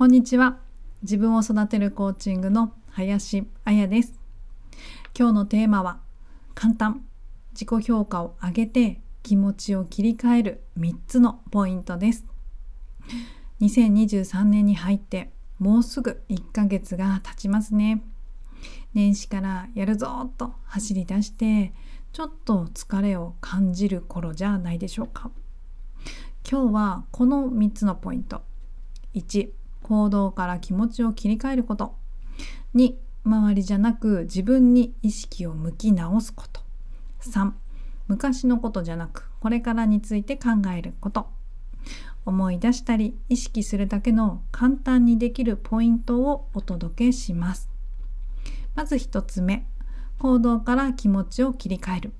こんにちは。自分を育てるコーチングの林彩です。今日のテーマは簡単。自己評価を上げて気持ちを切り替える3つのポイントです。2023年に入ってもうすぐ1ヶ月が経ちますね。年始からやるぞと走り出してちょっと疲れを感じる頃じゃないでしょうか。今日はこの3つのポイント。1行動から気持ちを切り替えること。2周りじゃなく自分に意識を向き直すこと。3昔のことじゃなくこれからについて考えること。思い出したり意識するだけの簡単にできるポイントをお届けします。まず1つ目行動から気持ちを切り替える。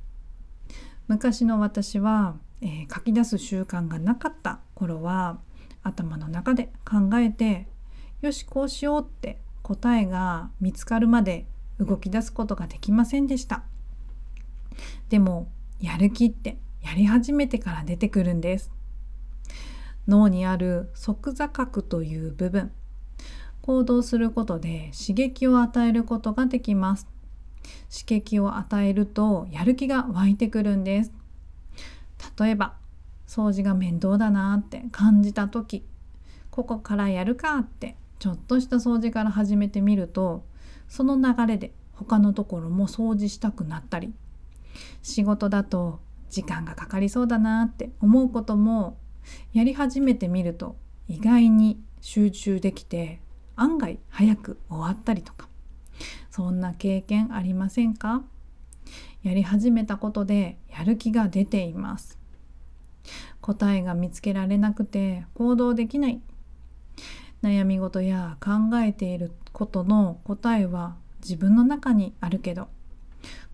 昔の私は、えー、書き出す習慣がなかった頃は頭の中で考えてよしこうしようって答えが見つかるまで動き出すことができませんでした。でもやる気ってやり始めてから出てくるんです。脳にある側座角という部分。行動することで刺激を与えることができます。刺激を与えるとやる気が湧いてくるんです。例えば掃除が面倒だなって感じた時ここからやるかってちょっとした掃除から始めてみるとその流れで他のところも掃除したくなったり仕事だと時間がかかりそうだなって思うこともやり始めてみると意外に集中できて案外早く終わったりとかそんな経験ありませんか？やり始めたことでやる気が出ています。答えが見つけられなくて行動できない。悩み事や考えていることの答えは自分の中にあるけど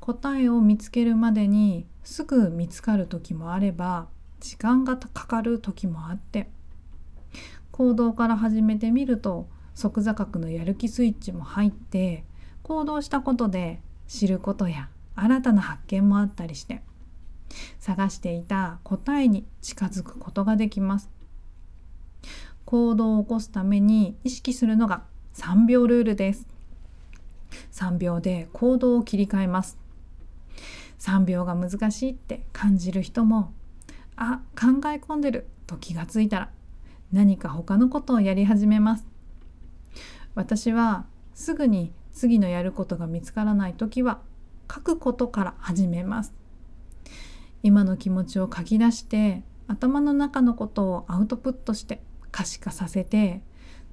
答えを見つけるまでにすぐ見つかる時もあれば時間がかかる時もあって行動から始めてみると即座角のやる気スイッチも入って行動したことで知ることや新たな発見もあったりして探していた答えに近づくことができます。行動を起こすために意識するのが3秒ルールです。3秒で行動を切り替えます。3秒が難しいって感じる人もあ考え込んでると気がついたら何か他のことをやり始めます。私はすぐに次のやることが見つからない時は書くことから始めます。今の気持ちを書き出して頭の中のことをアウトプットして可視化させて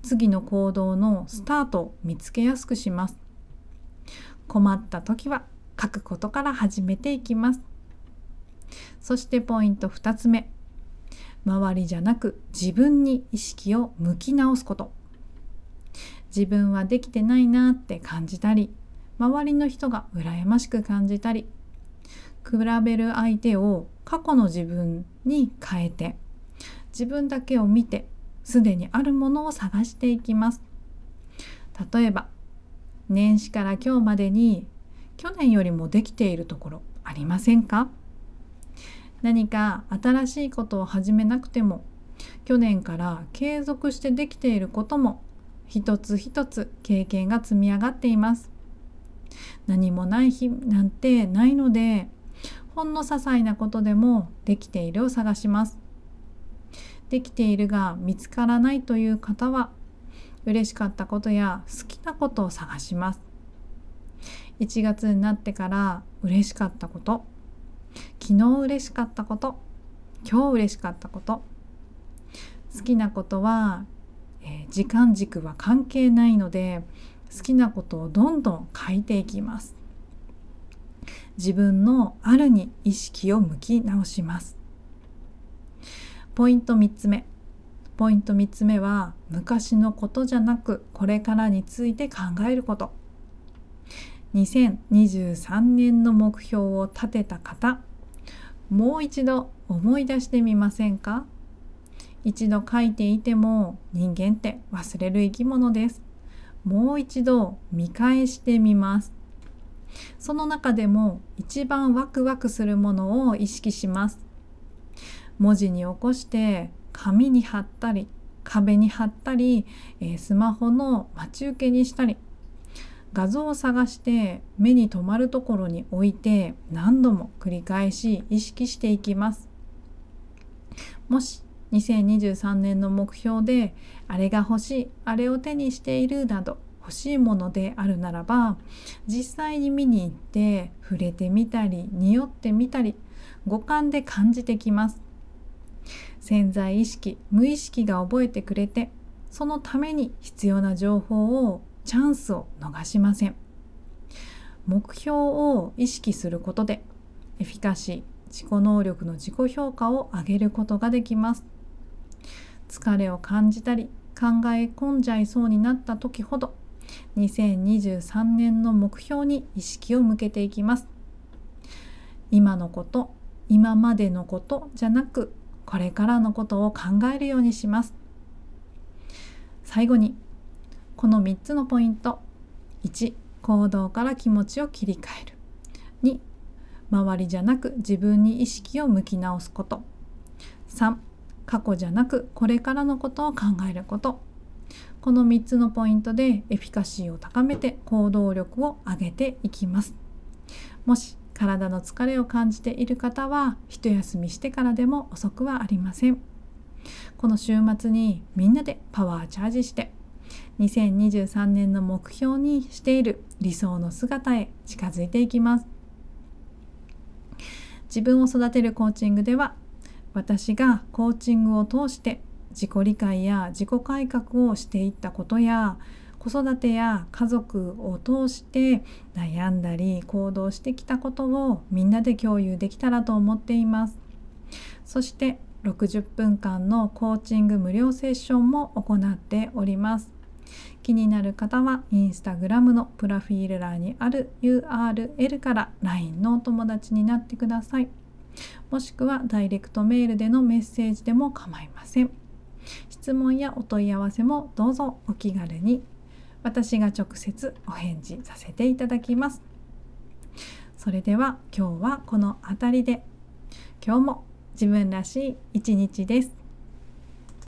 次の行動のスタートを見つけやすくします。困った時は書くことから始めていきます。そしてポイント2つ目。周りじゃなく自分に意識を向き直すこと。自分はできてないなって感じたり周りの人が羨ましく感じたり比べる相手を過去の自分に変えて自分だけを見てすでにあるものを探していきます。例えば年始から今日までに去年よりもできているところありませんか？何か新しいことを始めなくても去年から継続してできていることも一つ一つ経験が積み上がっています。何もない日なんてないのでほんの些細なことでもできているを探します。できているが見つからないという方は嬉しかったことや好きなことを探します。1月になってから嬉しかったこと昨日嬉しかったこと今日嬉しかったこと好きなことは、えー、時間軸は関係ないので好きなことをどんどん書いていきます。自分のあるに意識を向き直します。ポイント3つ目。ポイント3つ目は昔のことじゃなくこれからについて考えること。2023年の目標を立てた方もう一度思い出してみませんか？一度書いていても人間って忘れる生き物です。もう一度見返してみます。その中でも一番ワクワクするものを意識します。文字に起こして紙に貼ったり壁に貼ったり、えスマホの待ち受けにしたり。画像を探して目に留まるところに置いて何度も繰り返し意識していきます。もし2023年の目標であれが欲しいあれを手にしているなど欲しいものであるならば実際に見に行って触れてみたり匂ってみたり五感で感じてきます。潜在意識無意識が覚えてくれてそのために必要な情報をチャンスを逃しません。目標を意識することでエフィカシー自己能力の自己評価を上げることができます。疲れを感じたり考え込んじゃいそうになった時ほど2023年の目標に意識を向けていきます。今のこと今までのことじゃなくこれからのことを考えるようにします。最後にこの3つのポイント。1行動から気持ちを切り替える。2周りじゃなく自分に意識を向き直すこと。3過去じゃなくこれからのことを考えること。この3つのポイントでエフィカシーを高めて行動力を上げていきます。もし体の疲れを感じている方は一休みしてからでも遅くはありません。この週末にみんなでパワーチャージして2023年の目標にしている理想の姿へ近づいていきます。自分を育てるコーチングでは私がコーチングを通して自己理解や自己改革をしていったことや子育てや家族を通して悩んだり行動してきたことをみんなで共有できたらと思っています。そして60分間のコーチング無料セッションも行っております。気になる方はインスタグラムのプロフィール欄にある URL から LINE のお友達になってください。もしくはダイレクトメールでのメッセージでも構いません。質問やお問い合わせもどうぞお気軽に。私が直接お返事させていただきます。それでは今日はこの辺りで。今日も自分らしい一日です。